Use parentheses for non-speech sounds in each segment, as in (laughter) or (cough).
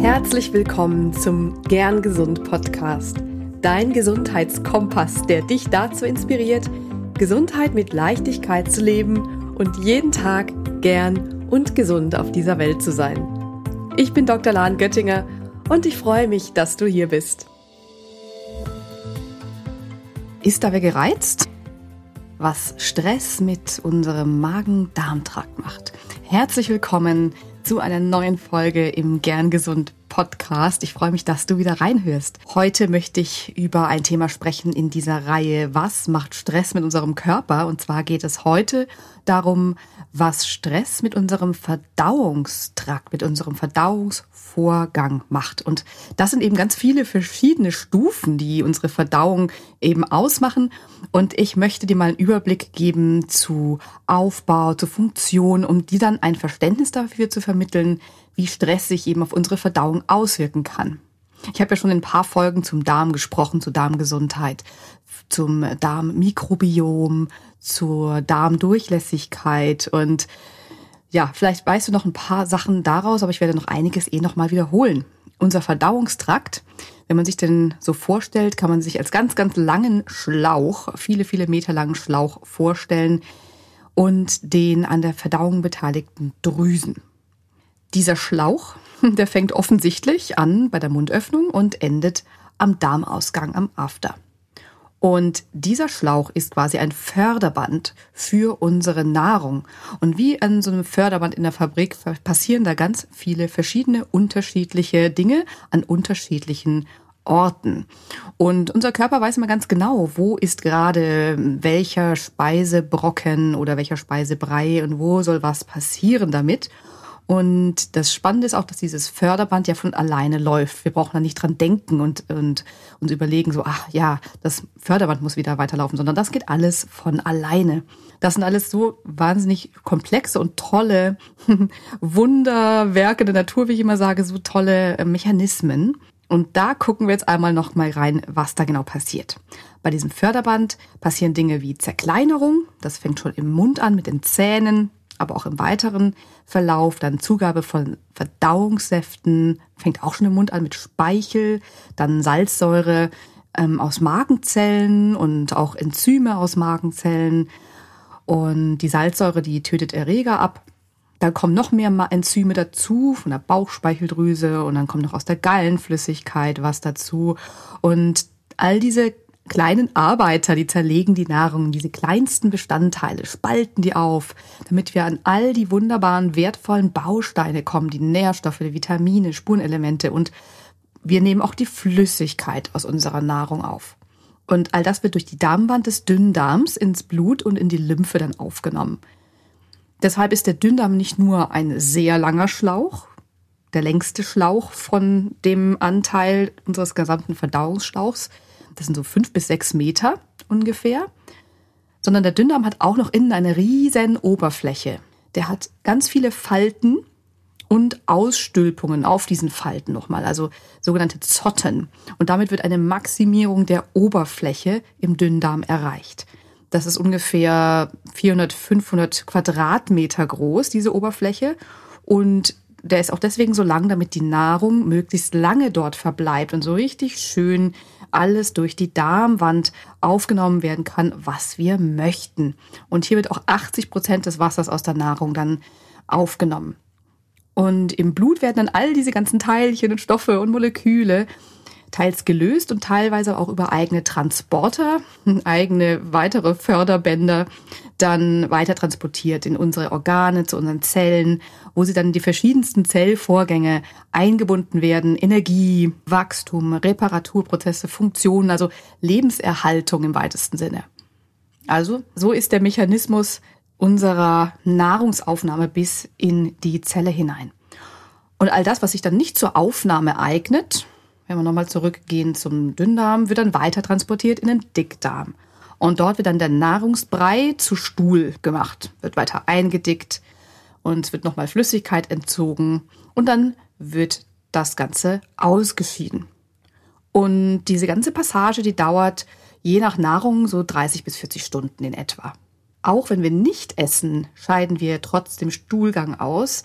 Herzlich willkommen zum Gern Gesund Podcast, dein Gesundheitskompass, der dich dazu inspiriert, Gesundheit mit Leichtigkeit zu leben und jeden Tag gern und gesund auf dieser Welt zu sein. Ich bin Dr. Lahn Göttinger und ich freue mich, dass du hier bist. Ist da wer gereizt? Was Stress mit unserem Magen-Darm-Trakt macht. Herzlich willkommen zu einer neuen Folge im Gern Gesund Podcast. Ich freue mich, dass du wieder reinhörst. Heute möchte ich über ein Thema sprechen in dieser Reihe, was macht Stress mit unserem Körper? Und zwar geht es heute darum, was Stress mit unserem Verdauungstrakt, mit unserem Verdauungsvorgang macht. Und das sind eben ganz viele verschiedene Stufen, die unsere Verdauung eben ausmachen. Und ich möchte dir mal einen Überblick geben zu Aufbau, zu Funktion, um dir dann ein Verständnis dafür zu vermitteln, wie Stress sich eben auf unsere Verdauung auswirken kann. Ich habe ja schon in ein paar Folgen zum Darm gesprochen, zur Darmgesundheit, zum Darmmikrobiom, zur Darmdurchlässigkeit und ja, vielleicht weißt du noch ein paar Sachen daraus, aber ich werde noch einiges eh nochmal wiederholen. Unser Verdauungstrakt, wenn man sich den so vorstellt, kann man sich als ganz, ganz langen Schlauch, viele, viele Meter langen Schlauch vorstellen und den an der Verdauung beteiligten Drüsen. Dieser Schlauch, (laughs) der fängt offensichtlich an bei der Mundöffnung und endet am Darmausgang, am After. Und dieser Schlauch ist quasi ein Förderband für unsere Nahrung. Und wie an so einem Förderband in der Fabrik passieren da ganz viele verschiedene unterschiedliche Dinge an unterschiedlichen Orten. Und unser Körper weiß immer ganz genau, wo ist gerade welcher Speisebrocken oder welcher Speisebrei und wo soll was passieren damit. Und das Spannende ist auch, dass dieses Förderband ja von alleine läuft. Wir brauchen da nicht dran denken und, und uns überlegen, so, ach ja, das Förderband muss wieder weiterlaufen, sondern das geht alles von alleine. Das sind alles so wahnsinnig komplexe und tolle (laughs) Wunderwerke der Natur, wie ich immer sage, so tolle äh, Mechanismen. Und da gucken wir jetzt einmal noch mal rein, was da genau passiert. Bei diesem Förderband passieren Dinge wie Zerkleinerung. Das fängt schon im Mund an mit den Zähnen aber auch im weiteren Verlauf dann Zugabe von Verdauungssäften, fängt auch schon im Mund an mit Speichel, dann Salzsäure ähm, aus Magenzellen und auch Enzyme aus Magenzellen. Und die Salzsäure, die tötet Erreger ab. Dann kommen noch mehr Enzyme dazu von der Bauchspeicheldrüse und dann kommt noch aus der Gallenflüssigkeit was dazu. Und all diese kleinen Arbeiter, die zerlegen die Nahrung, diese kleinsten Bestandteile, spalten die auf, damit wir an all die wunderbaren, wertvollen Bausteine kommen, die Nährstoffe, die Vitamine, Spurenelemente und wir nehmen auch die Flüssigkeit aus unserer Nahrung auf. Und all das wird durch die Darmwand des Dünndarms ins Blut und in die Lymphe dann aufgenommen. Deshalb ist der Dünndarm nicht nur ein sehr langer Schlauch, der längste Schlauch von dem Anteil unseres gesamten Verdauungsschlauchs, das sind so fünf bis sechs Meter ungefähr, sondern der Dünndarm hat auch noch innen eine riesen Oberfläche. Der hat ganz viele Falten und Ausstülpungen auf diesen Falten nochmal, also sogenannte Zotten. Und damit wird eine Maximierung der Oberfläche im Dünndarm erreicht. Das ist ungefähr 400, 500 Quadratmeter groß, diese Oberfläche. Und der ist auch deswegen so lang, damit die Nahrung möglichst lange dort verbleibt und so richtig schön alles durch die Darmwand aufgenommen werden kann, was wir möchten. Und hier wird auch 80 Prozent des Wassers aus der Nahrung dann aufgenommen. Und im Blut werden dann all diese ganzen Teilchen und Stoffe und Moleküle teils gelöst und teilweise auch über eigene Transporter, (laughs) eigene weitere Förderbänder dann weiter transportiert in unsere Organe, zu unseren Zellen, wo sie dann in die verschiedensten Zellvorgänge eingebunden werden, Energie, Wachstum, Reparaturprozesse, Funktionen, also Lebenserhaltung im weitesten Sinne. Also so ist der Mechanismus unserer Nahrungsaufnahme bis in die Zelle hinein. Und all das, was sich dann nicht zur Aufnahme eignet, wenn wir nochmal zurückgehen zum Dünndarm, wird dann weiter transportiert in den Dickdarm. Und dort wird dann der Nahrungsbrei zu Stuhl gemacht, wird weiter eingedickt und es wird nochmal Flüssigkeit entzogen und dann wird das Ganze ausgeschieden. Und diese ganze Passage, die dauert je nach Nahrung so 30 bis 40 Stunden in etwa. Auch wenn wir nicht essen, scheiden wir trotz dem Stuhlgang aus,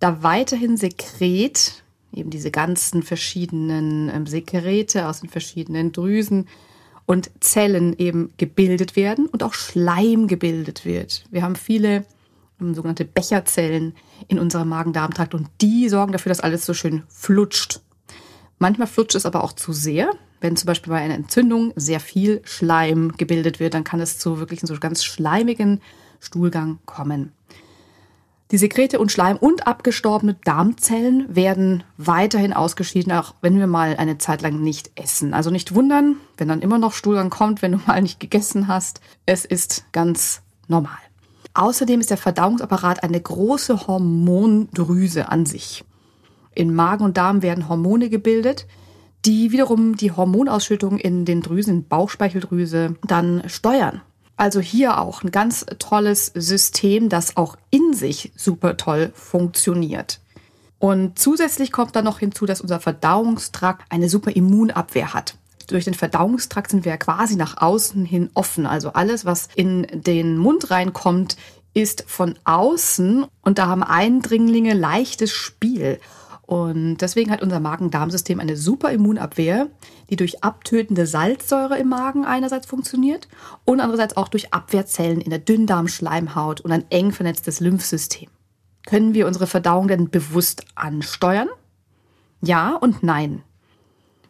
da weiterhin Sekret eben diese ganzen verschiedenen ähm, Sekrete aus den verschiedenen Drüsen und Zellen eben gebildet werden und auch Schleim gebildet wird. Wir haben viele ähm, sogenannte Becherzellen in unserem Magen-Darm-Trakt und die sorgen dafür, dass alles so schön flutscht. Manchmal flutscht es aber auch zu sehr. Wenn zum Beispiel bei einer Entzündung sehr viel Schleim gebildet wird, dann kann es zu wirklich so ganz schleimigen Stuhlgang kommen. Die Sekrete und Schleim und abgestorbene Darmzellen werden weiterhin ausgeschieden, auch wenn wir mal eine Zeit lang nicht essen. Also nicht wundern, wenn dann immer noch Stuhlgang kommt, wenn du mal nicht gegessen hast. Es ist ganz normal. Außerdem ist der Verdauungsapparat eine große Hormondrüse an sich. In Magen und Darm werden Hormone gebildet, die wiederum die Hormonausschüttung in den Drüsen, Bauchspeicheldrüse, dann steuern. Also hier auch ein ganz tolles System, das auch in sich super toll funktioniert. Und zusätzlich kommt dann noch hinzu, dass unser Verdauungstrakt eine super Immunabwehr hat. Durch den Verdauungstrakt sind wir quasi nach außen hin offen. Also alles, was in den Mund reinkommt, ist von außen und da haben Eindringlinge leichtes Spiel. Und deswegen hat unser Magen-Darm-System eine super Immunabwehr, die durch abtötende Salzsäure im Magen einerseits funktioniert und andererseits auch durch Abwehrzellen in der Dünndarmschleimhaut und ein eng vernetztes Lymphsystem. Können wir unsere Verdauung denn bewusst ansteuern? Ja und nein.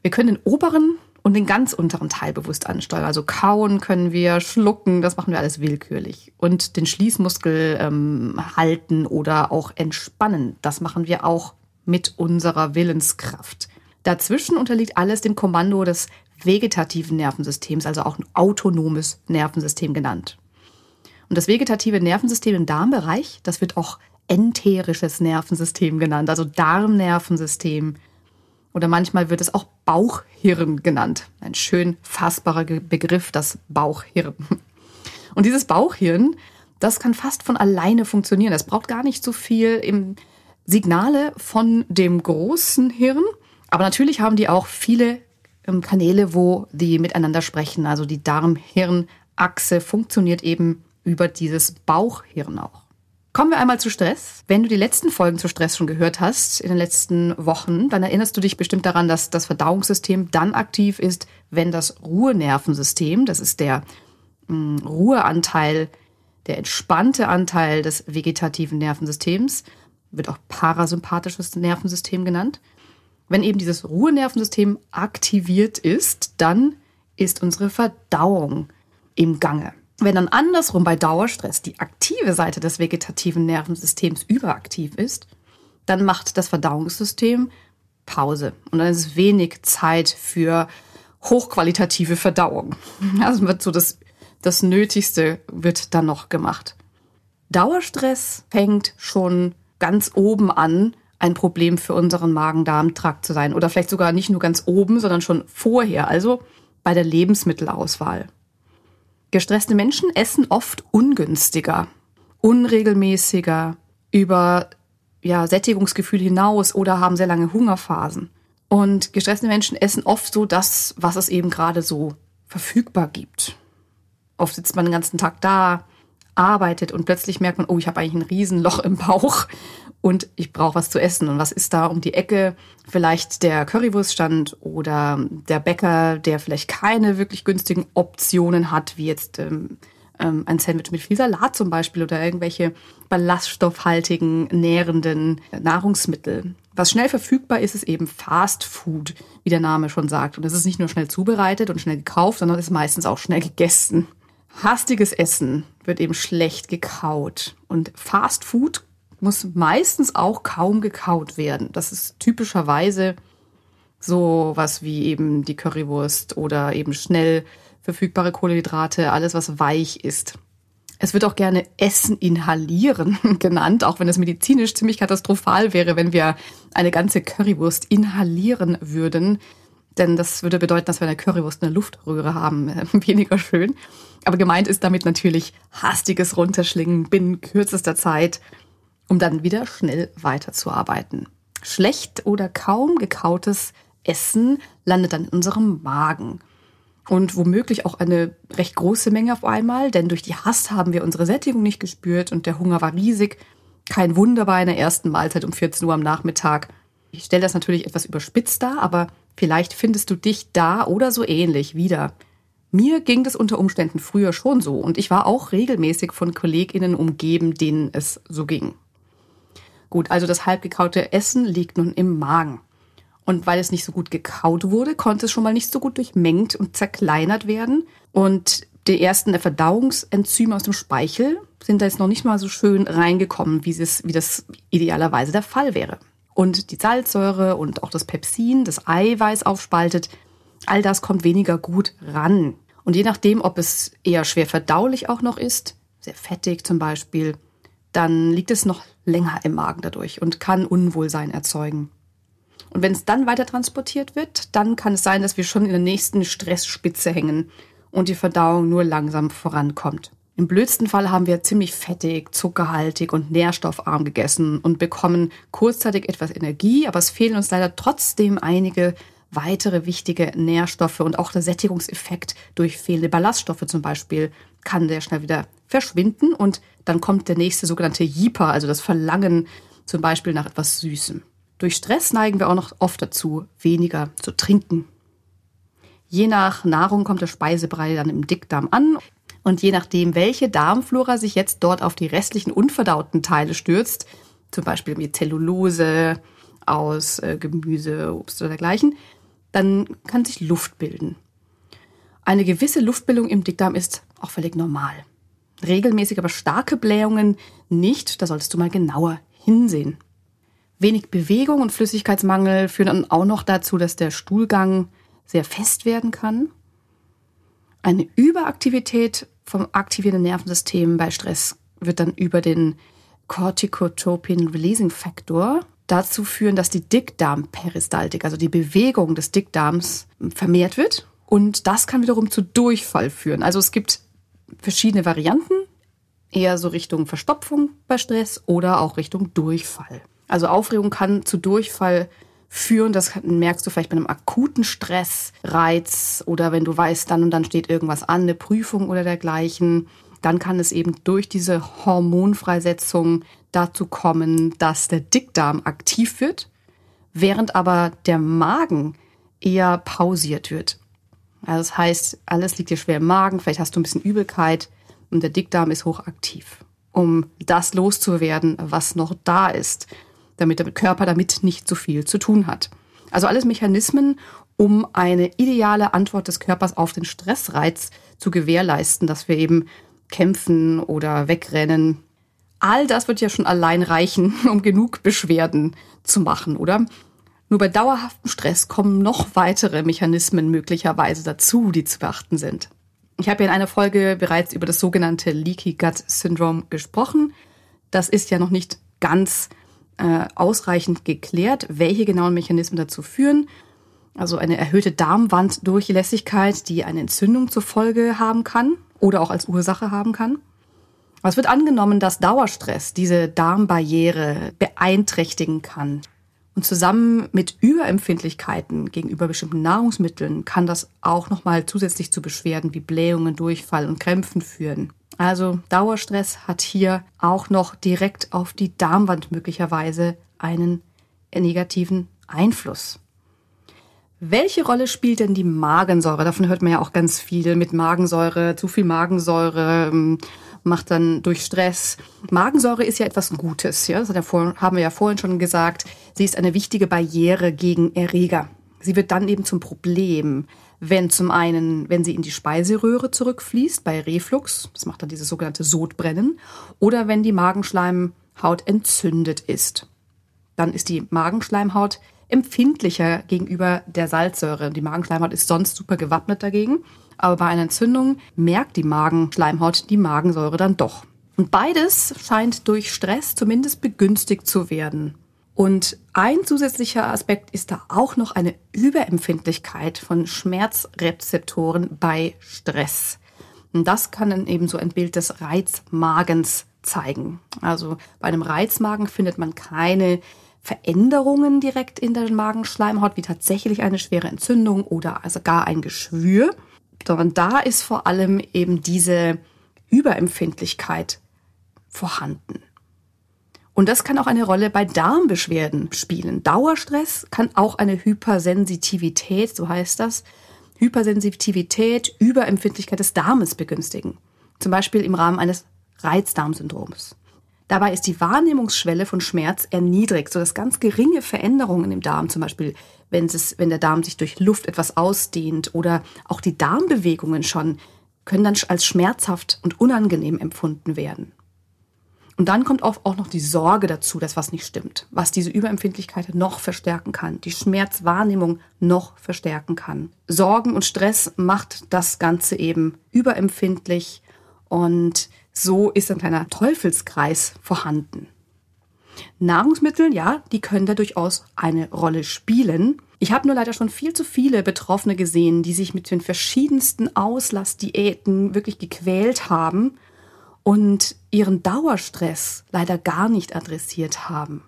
Wir können den oberen und den ganz unteren Teil bewusst ansteuern. Also kauen können wir, schlucken, das machen wir alles willkürlich. Und den Schließmuskel ähm, halten oder auch entspannen, das machen wir auch mit unserer Willenskraft. Dazwischen unterliegt alles dem Kommando des vegetativen Nervensystems, also auch ein autonomes Nervensystem genannt. Und das vegetative Nervensystem im Darmbereich, das wird auch enterisches Nervensystem genannt, also Darmnervensystem. Oder manchmal wird es auch Bauchhirn genannt. Ein schön fassbarer Begriff, das Bauchhirn. Und dieses Bauchhirn, das kann fast von alleine funktionieren. Es braucht gar nicht so viel im Signale von dem großen Hirn. Aber natürlich haben die auch viele ähm, Kanäle, wo die miteinander sprechen. Also die Darm-Hirn-Achse funktioniert eben über dieses Bauchhirn auch. Kommen wir einmal zu Stress. Wenn du die letzten Folgen zu Stress schon gehört hast in den letzten Wochen, dann erinnerst du dich bestimmt daran, dass das Verdauungssystem dann aktiv ist, wenn das Ruhenervensystem, das ist der mh, hm, Ruheanteil, der entspannte Anteil des vegetativen Nervensystems, wird auch parasympathisches Nervensystem genannt. Wenn eben dieses Ruhenervensystem aktiviert ist, dann ist unsere Verdauung im Gange. Wenn dann andersrum bei Dauerstress die aktive Seite des vegetativen Nervensystems überaktiv ist, dann macht das Verdauungssystem Pause und dann ist wenig Zeit für hochqualitative Verdauung. (laughs) Also wird so das, das Nötigste wird dann noch gemacht. Dauerstress fängt schon ganz oben an ein Problem für unseren Magen-Darm-Trakt zu sein. Oder vielleicht sogar nicht nur ganz oben, sondern schon vorher, also bei der Lebensmittelauswahl. Gestresste Menschen essen oft ungünstiger, unregelmäßiger, über ja, Sättigungsgefühl hinaus oder haben sehr lange Hungerphasen. Und gestresste Menschen essen oft so das, was es eben gerade so verfügbar gibt. Oft sitzt man den ganzen Tag da, arbeitet und plötzlich merkt man, oh, ich habe eigentlich ein Riesenloch im Bauch und ich brauche was zu essen. Und was ist da um die Ecke? Vielleicht der Currywurststand oder der Bäcker, der vielleicht keine wirklich günstigen Optionen hat, wie jetzt ähm, ähm, ein Sandwich mit viel Salat zum Beispiel oder irgendwelche ballaststoffhaltigen, nährenden Nahrungsmittel. Was schnell verfügbar ist, ist eben Fast Food, wie der Name schon sagt. Und es ist nicht nur schnell zubereitet und schnell gekauft, sondern es ist meistens auch schnell gegessen. Hastiges Essen wird eben schlecht gekaut. Und Fast Food muss meistens auch kaum gekaut werden. Das ist typischerweise so was wie eben die Currywurst oder eben schnell verfügbare Kohlenhydrate, alles was weich ist. Es wird auch gerne Essen inhalieren (laughs) genannt, auch wenn es medizinisch ziemlich katastrophal wäre, wenn wir eine ganze Currywurst inhalieren würden. Denn das würde bedeuten, dass wir eine Currywurst eine Luftröhre haben. (laughs) Weniger schön. Aber gemeint ist damit natürlich hastiges Runterschlingen binnen kürzester Zeit, um dann wieder schnell weiterzuarbeiten. Schlecht oder kaum gekautes Essen landet dann in unserem Magen. Und womöglich auch eine recht große Menge auf einmal, denn durch die Hast haben wir unsere Sättigung nicht gespürt und der Hunger war riesig. Kein Wunder bei einer ersten Mahlzeit um 14 Uhr am Nachmittag. Ich stelle das natürlich etwas überspitzt dar, aber vielleicht findest du dich da oder so ähnlich wieder. Mir ging das unter Umständen früher schon so und ich war auch regelmäßig von Kolleginnen umgeben, denen es so ging. Gut, also das halbgekaute Essen liegt nun im Magen. Und weil es nicht so gut gekaut wurde, konnte es schon mal nicht so gut durchmengt und zerkleinert werden. Und die ersten Verdauungsenzyme aus dem Speichel sind da jetzt noch nicht mal so schön reingekommen, wie, es, wie das idealerweise der Fall wäre. Und die Salzsäure und auch das Pepsin, das Eiweiß aufspaltet, all das kommt weniger gut ran. Und je nachdem, ob es eher schwer verdaulich auch noch ist, sehr fettig zum Beispiel, dann liegt es noch länger im Magen dadurch und kann Unwohlsein erzeugen. Und wenn es dann weiter transportiert wird, dann kann es sein, dass wir schon in der nächsten Stressspitze hängen und die Verdauung nur langsam vorankommt. Im blödsten Fall haben wir ziemlich fettig, zuckerhaltig und nährstoffarm gegessen und bekommen kurzzeitig etwas Energie, aber es fehlen uns leider trotzdem einige weitere wichtige Nährstoffe und auch der Sättigungseffekt durch fehlende Ballaststoffe zum Beispiel kann sehr schnell wieder verschwinden und dann kommt der nächste sogenannte Jeeper, also das Verlangen zum Beispiel nach etwas Süßem. Durch Stress neigen wir auch noch oft dazu, weniger zu trinken. Je nach Nahrung kommt der Speisebrei dann im Dickdarm an. Und je nachdem, welche Darmflora sich jetzt dort auf die restlichen unverdauten Teile stürzt, zum Beispiel mit Zellulose aus äh, Gemüse, Obst oder dergleichen, dann kann sich Luft bilden. Eine gewisse Luftbildung im Dickdarm ist auch völlig normal. Regelmäßig aber starke Blähungen nicht, da solltest du mal genauer hinsehen. Wenig Bewegung und Flüssigkeitsmangel führen dann auch noch dazu, dass der Stuhlgang sehr fest werden kann. Eine Überaktivität vom aktivierenden Nervensystem bei Stress wird dann über den Corticotropin Releasing Factor dazu führen, dass die Dickdarmperistaltik, also die Bewegung des Dickdarms, vermehrt wird. Und das kann wiederum zu Durchfall führen. Also es gibt verschiedene Varianten, eher so Richtung Verstopfung bei Stress oder auch Richtung Durchfall. Also Aufregung kann zu Durchfall führen. Das merkst du vielleicht bei einem akuten Stressreiz oder wenn du weißt, dann und dann steht irgendwas an, eine Prüfung oder dergleichen. Dann kann es eben durch diese Hormonfreisetzung dazu kommen, dass der Dickdarm aktiv wird, während aber der Magen eher pausiert wird. Also das heißt, alles liegt dir schwer im Magen, vielleicht hast du ein bisschen Übelkeit und der Dickdarm ist hochaktiv, um das loszuwerden, was noch da ist damit der Körper damit nicht so viel zu tun hat. Also alles Mechanismen, um eine ideale Antwort des Körpers auf den Stressreiz zu gewährleisten, dass wir eben kämpfen oder wegrennen. All das wird ja schon allein reichen, (laughs) um genug Beschwerden zu machen, oder? Nur bei dauerhaftem Stress kommen noch weitere Mechanismen möglicherweise dazu, die zu beachten sind. Ich habe ja in einer Folge bereits über das sogenannte Leaky Gut Syndrome gesprochen. Das ist ja noch nicht ganz äh, ausreichend geklärt, welche genauen Mechanismen dazu führen. Also eine erhöhte Darmwanddurchlässigkeit, die eine Entzündung zur Folge haben kann oder auch als Ursache haben kann. Es wird angenommen, dass Dauerstress diese Darmbarriere beeinträchtigen kann. Und zusammen mit Überempfindlichkeiten gegenüber bestimmten Nahrungsmitteln kann das auch nochmal zusätzlich zu Beschwerden wie Blähungen, Durchfall und Krämpfen führen. Also Dauerstress hat hier auch noch direkt auf die Darmwand möglicherweise einen negativen Einfluss. Welche Rolle spielt denn die Magensäure? Davon hört man ja auch ganz viel mit Magensäure. Zu viel Magensäure ähm, macht dann durch Stress. Magensäure ist ja etwas Gutes. Ja? Das haben wir ja vorhin schon gesagt. Sie ist eine wichtige Barriere gegen Erreger. Sie wird dann eben zum Problem wenn zum einen, wenn sie in die Speiseröhre zurückfließt bei Reflux, das macht dann dieses sogenannte Sodbrennen, oder wenn die Magenschleimhaut entzündet ist. Dann ist die Magenschleimhaut empfindlicher gegenüber der Salzsäure. Die Magenschleimhaut ist sonst super gewappnet dagegen, aber bei einer Entzündung merkt die Magenschleimhaut die Magensäure dann doch. Und beides scheint durch Stress zumindest begünstigt zu werden. Und ein zusätzlicher Aspekt ist da auch noch eine Überempfindlichkeit von Schmerzrezeptoren bei Stress. Und das kann dann eben so ein Bild des Reizmagens zeigen. Also bei einem Reizmagen findet man keine Veränderungen direkt in der Magenschleimhaut, wie tatsächlich eine schwere Entzündung oder also gar ein Geschwür, sondern da ist vor allem eben diese Überempfindlichkeit vorhanden. Und das kann auch eine Rolle bei Darmbeschwerden spielen. Dauerstress kann auch eine Hypersensitivität, so heißt das, Hypersensitivität, Überempfindlichkeit des Darmes begünstigen. Zum Beispiel im Rahmen eines Reizdarmsyndroms. Dabei ist die Wahrnehmungsschwelle von Schmerz erniedrigt, sodass ganz geringe Veränderungen im Darm, zum Beispiel wenn, es, wenn der Darm sich durch Luft etwas ausdehnt oder auch die Darmbewegungen schon, können dann als schmerzhaft und unangenehm empfunden werden. Und dann kommt auch, noch die Sorge dazu, dass was nicht stimmt, was diese Überempfindlichkeit noch verstärken kann, die Schmerzwahrnehmung noch verstärken kann. Sorgen und Stress macht das Ganze eben überempfindlich und so ist ein kleiner Teufelskreis vorhanden. Nahrungsmittel, ja, die können da durchaus eine Rolle spielen. Ich habe nur leider schon viel zu viele Betroffene gesehen, die sich mit den verschiedensten Auslassdiäten wirklich gequält haben und ihren Dauerstress leider gar nicht adressiert haben.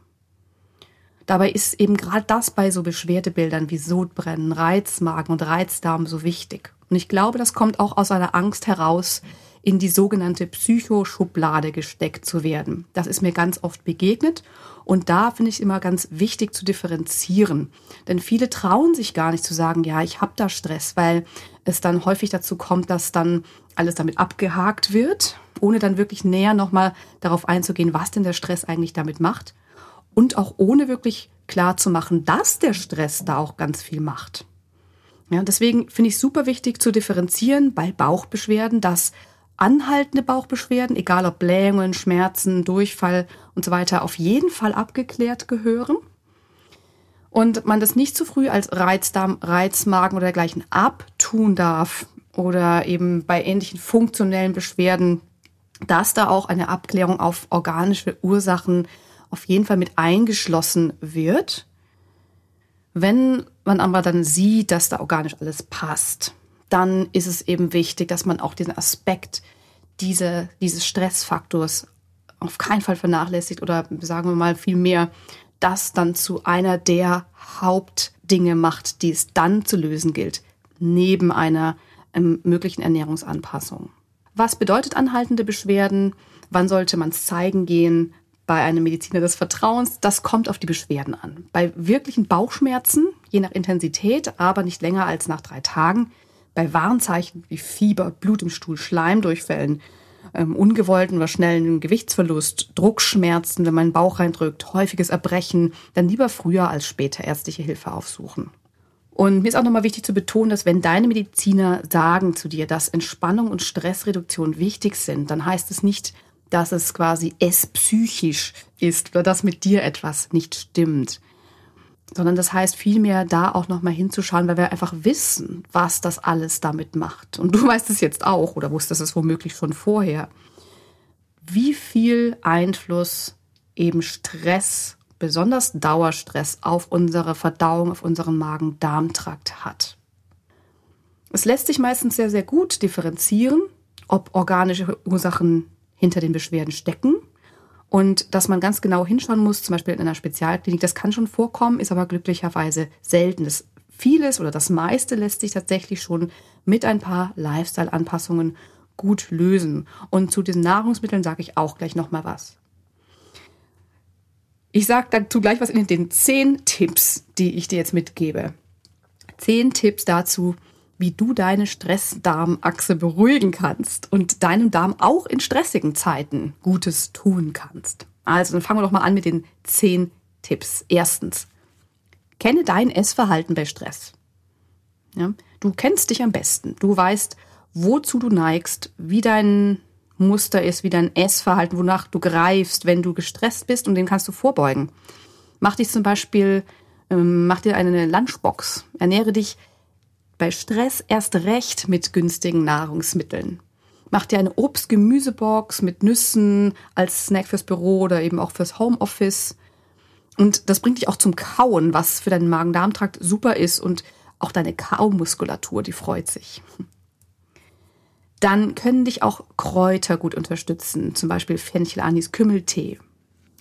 Dabei ist eben gerade das bei so Beschwerdebildern wie Sodbrennen, Reizmagen und Reizdarm so wichtig. Und ich glaube, das kommt auch aus einer Angst heraus, in die sogenannte Psychoschublade gesteckt zu werden. Das ist mir ganz oft begegnet und da finde ich immer ganz wichtig zu differenzieren. Denn viele trauen sich gar nicht zu sagen, ja, ich habe da Stress, weil es dann häufig dazu kommt, dass dann alles damit abgehakt wird ohne dann wirklich näher nochmal darauf einzugehen, was denn der Stress eigentlich damit macht. Und auch ohne wirklich klar zu machen, dass der Stress da auch ganz viel macht. Ja, deswegen finde ich super wichtig zu differenzieren bei Bauchbeschwerden, dass anhaltende Bauchbeschwerden, egal ob Blähungen, Schmerzen, Durchfall und so weiter, auf jeden Fall abgeklärt gehören. Und man das nicht zu früh als Reizdarm, Reizmagen oder dergleichen abtun darf oder eben bei ähnlichen funktionellen Beschwerden dass da auch eine Abklärung auf organische Ursachen auf jeden Fall mit eingeschlossen wird. Wenn man aber dann sieht, dass da organisch alles passt, dann ist es eben wichtig, dass man auch diesen Aspekt diese, dieses Stressfaktors auf keinen Fall vernachlässigt oder sagen wir mal vielmehr das dann zu einer der Hauptdinge macht, die es dann zu lösen gilt, neben einer ähm, möglichen Ernährungsanpassung. Was bedeutet anhaltende Beschwerden? Wann sollte man es zeigen gehen? Bei einem Mediziner des Vertrauens, das kommt auf die Beschwerden an. Bei wirklichen Bauchschmerzen, je nach Intensität, aber nicht länger als nach drei Tagen, bei Warnzeichen wie Fieber, Blut im Stuhl, Schleimdurchfällen, ähm, ungewollten oder schnellen Gewichtsverlust, Druckschmerzen, wenn man den Bauch reindrückt, häufiges Erbrechen, dann lieber früher als später ärztliche Hilfe aufsuchen. Und mir ist auch nochmal wichtig zu betonen, dass wenn deine Mediziner sagen zu dir, dass Entspannung und Stressreduktion wichtig sind, dann heißt es nicht, dass es quasi es psychisch ist oder dass mit dir etwas nicht stimmt. Sondern das heißt vielmehr da auch nochmal hinzuschauen, weil wir einfach wissen, was das alles damit macht. Und du (laughs) weißt es jetzt auch oder wusstest es womöglich schon vorher. Wie viel Einfluss eben Stress besonders Dauerstress auf unsere Verdauung, auf unseren Magen-Darm-Trakt hat. Es lässt sich meistens sehr, sehr gut differenzieren, ob organische Ursachen hinter den Beschwerden stecken und dass man ganz genau hinschauen muss, zum Beispiel in einer Spezialklinik. Das kann schon vorkommen, ist aber glücklicherweise selten. Das vieles oder das meiste lässt sich tatsächlich schon mit ein paar Lifestyle-Anpassungen gut lösen. Und zu diesen Nahrungsmitteln sage ich auch gleich nochmal was. Ich sage dazu gleich was in den zehn Tipps, die ich dir jetzt mitgebe. Zehn Tipps dazu, wie du deine Stressdarmachse beruhigen kannst und deinem Darm auch in stressigen Zeiten Gutes tun kannst. Also dann fangen wir doch mal an mit den zehn Tipps. Erstens, kenne dein Essverhalten bei Stress. Ja, du kennst dich am besten. Du weißt, wozu du neigst, wie dein Muster ist, wie dein Essverhalten, wonach du greifst, wenn du gestresst bist und dem kannst du vorbeugen. Mach dich zum Beispiel, ähm, mach dir eine Lunchbox. Ernähre dich bei Stress erst recht mit günstigen Nahrungsmitteln. Mach dir eine Obst-Gemüsebox mit Nüssen als Snack fürs Büro oder eben auch fürs Homeoffice. Und das bringt dich auch zum Kauen, was für deinen Magen-Darm-Trakt super ist und auch deine Kaumuskulatur, die freut sich dann können dich auch Kräuter gut unterstützen, zum Beispiel Fenchel, Anis, Kümmeltee.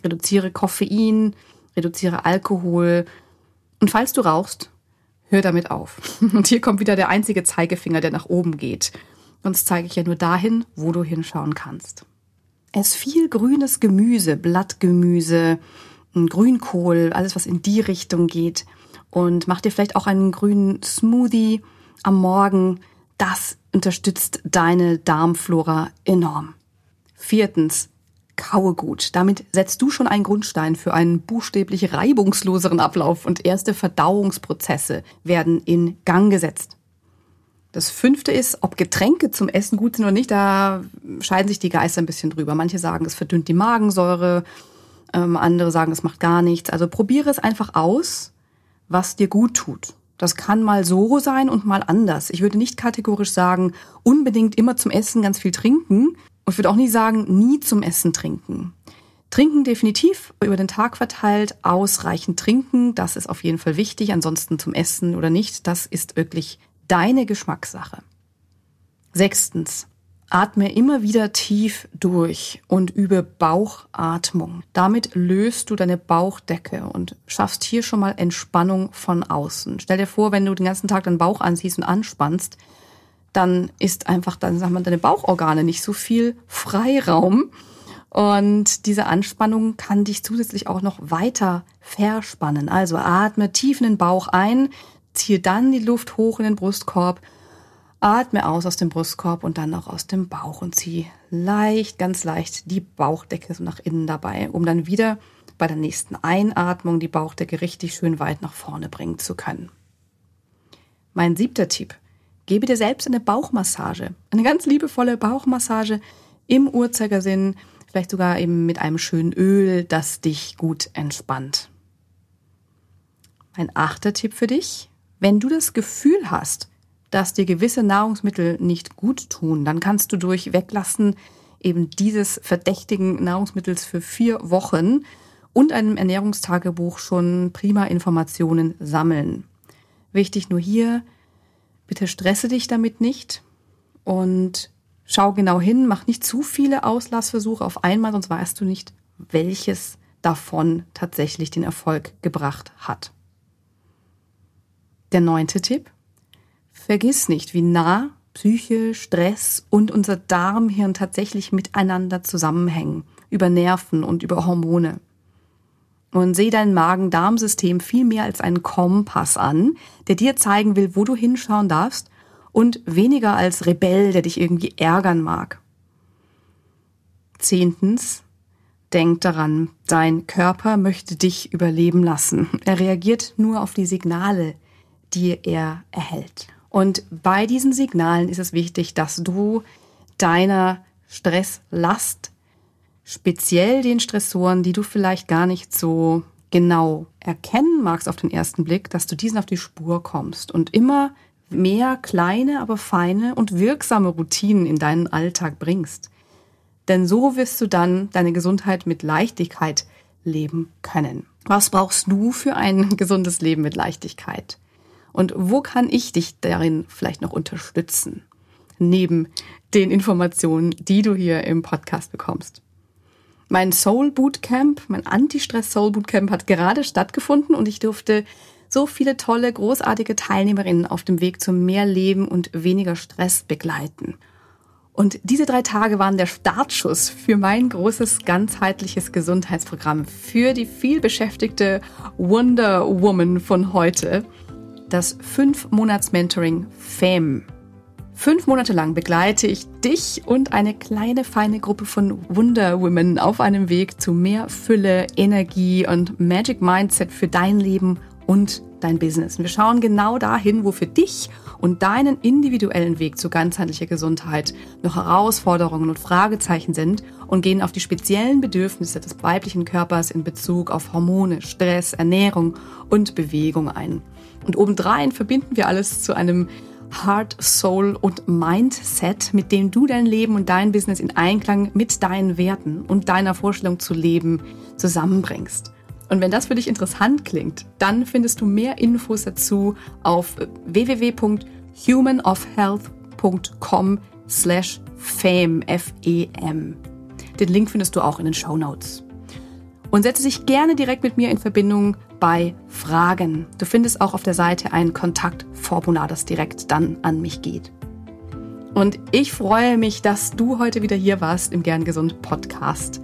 Reduziere Koffein, reduziere Alkohol. Und falls du rauchst, hör damit auf. (laughs) Und hier kommt wieder der einzige Zeigefinger, der nach oben geht. Sonst zeige ich ja nur dahin, wo du hinschauen kannst. Ess viel grünes Gemüse, Blattgemüse, Grünkohl, alles was in die Richtung geht. Und mach dir vielleicht auch einen grünen Smoothie am Morgen. Das unterstützt deine Darmflora enorm. Viertens, kaue gut. Damit setzt du schon einen Grundstein für einen buchstäblich reibungsloseren Ablauf und erste Verdauungsprozesse werden in Gang gesetzt. Das fünfte ist, ob Getränke zum Essen gut sind oder nicht, da scheiden sich die Geister ein bisschen drüber. Manche sagen, es verdünnt die Magensäure, ähm, andere sagen, es macht gar nichts. Also probiere es einfach aus, was dir gut tut. Das kann mal so sein und mal anders. Ich würde nicht kategorisch sagen, unbedingt immer zum Essen ganz viel trinken. Und ich würde auch nie sagen, nie zum Essen trinken. Trinken definitiv über den Tag verteilt, ausreichend trinken, das ist auf jeden Fall wichtig. Ansonsten zum Essen oder nicht, das ist wirklich deine Geschmackssache. Sechstens, Atme immer wieder tief durch und übe Bauchatmung. Damit löst du deine Bauchdecke und schaffst hier schon mal Entspannung von außen. Stell dir vor, wenn du den ganzen Tag deinen Bauch anziehst und anspannst, dann ist einfach dann sagen wir deine Bauchorgane nicht so viel Freiraum und diese Anspannung kann dich zusätzlich auch noch weiter verspannen. Also atme tief in den Bauch ein, ziehe dann die Luft hoch in den Brustkorb Atme aus aus dem Brustkorb und dann auch aus dem Bauch und zieh leicht, ganz leicht die Bauchdecke so nach innen dabei, um dann wieder bei der nächsten Einatmung die Bauchdecke richtig schön weit nach vorne bringen zu können. Mein siebter Tipp. Gebe dir selbst eine Bauchmassage. Eine ganz liebevolle Bauchmassage im Uhrzeigersinn, vielleicht sogar eben mit einem schönen Öl, das dich gut entspannt. Mein achter Tipp für dich. Wenn du das Gefühl hast, dass dir gewisse Nahrungsmittel nicht gut tun, dann kannst du durch Weglassen eben dieses verdächtigen Nahrungsmittels für vier Wochen und einem Ernährungstagebuch schon prima Informationen sammeln. Wichtig nur hier, bitte stresse dich damit nicht und schau genau hin, mach nicht zu viele Auslassversuche auf einmal, sonst weißt du nicht, welches davon tatsächlich den Erfolg gebracht hat. Der neunte Tipp. Vergiss nicht, wie nah Psyche, Stress und unser Darmhirn tatsächlich miteinander zusammenhängen, über Nerven und über Hormone. Und sehe dein Magen-Darm-System viel mehr als einen Kompass an, der dir zeigen will, wo du hinschauen darfst und weniger als Rebell, der dich irgendwie ärgern mag. Zehntens, denk daran, dein Körper möchte dich überleben lassen. Er reagiert nur auf die Signale, die er erhält. Und bei diesen Signalen ist es wichtig, dass du deiner Stresslast, speziell den Stressoren, die du vielleicht gar nicht so genau erkennen magst auf den ersten Blick, dass du diesen auf die Spur kommst und immer mehr kleine, aber feine und wirksame Routinen in deinen Alltag bringst. Denn so wirst du dann deine Gesundheit mit Leichtigkeit leben können. Was brauchst du für ein (laughs) gesundes Leben mit Leichtigkeit? Und wo kann ich dich darin vielleicht noch unterstützen? Neben den Informationen, die du hier im Podcast bekommst. Mein Soul Bootcamp, mein Anti-Stress Soul Bootcamp hat gerade stattgefunden und ich durfte so viele tolle, großartige Teilnehmerinnen auf dem Weg zu mehr Leben und weniger Stress begleiten. Und diese drei Tage waren der Startschuss für mein großes ganzheitliches Gesundheitsprogramm für die vielbeschäftigte Wonder Woman von heute das 5-Monats-Mentoring FAME. Fünf Monate lang begleite ich dich und eine kleine, feine Gruppe von Wonder Women auf einem Weg zu mehr Fülle, Energie und Magic Mindset für dein Leben und dein Business. Und wir schauen genau dahin, wo für dich und deinen individuellen Weg zu ganzheitlicher Gesundheit noch Herausforderungen und Fragezeichen sind und gehen auf die speziellen Bedürfnisse des weiblichen Körpers in Bezug auf Hormone, Stress, Ernährung und Bewegung ein. Und obendrein verbinden wir alles zu einem Heart, Soul und Mindset, mit dem du dein Leben und dein Business in Einklang mit deinen Werten und deiner Vorstellung zu leben zusammenbringst. Und wenn das für dich interessant klingt, dann findest du mehr Infos dazu auf www.humanofhealth.com slash fame, F-E-M. Den Link findest du auch in den Show Notes. Und setze dich gerne direkt mit mir in Verbindung bei Fragen. Du findest auch auf der Seite ein Kontaktformular, das direkt dann an mich geht. Und ich freue mich, dass du heute wieder hier warst im Gern Gesund Podcast.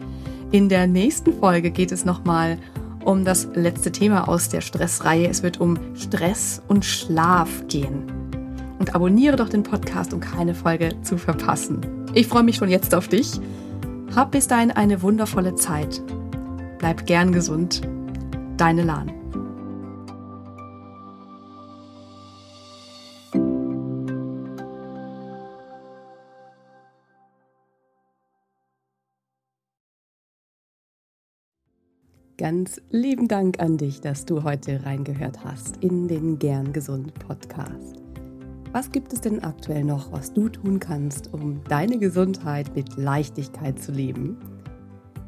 In der nächsten Folge geht es nochmal um das letzte Thema aus der Stressreihe. Es wird um Stress und Schlaf gehen. Und abonniere doch den Podcast, um keine Folge zu verpassen. Ich freue mich schon jetzt auf dich. Hab bis dahin eine wundervolle Zeit. Bleib gern gesund. Deine Lahn. Ganz lieben Dank an dich, dass du heute reingehört hast in den Gern Gesund Podcast. Was gibt es denn aktuell noch, was du tun kannst, um deine Gesundheit mit Leichtigkeit zu leben?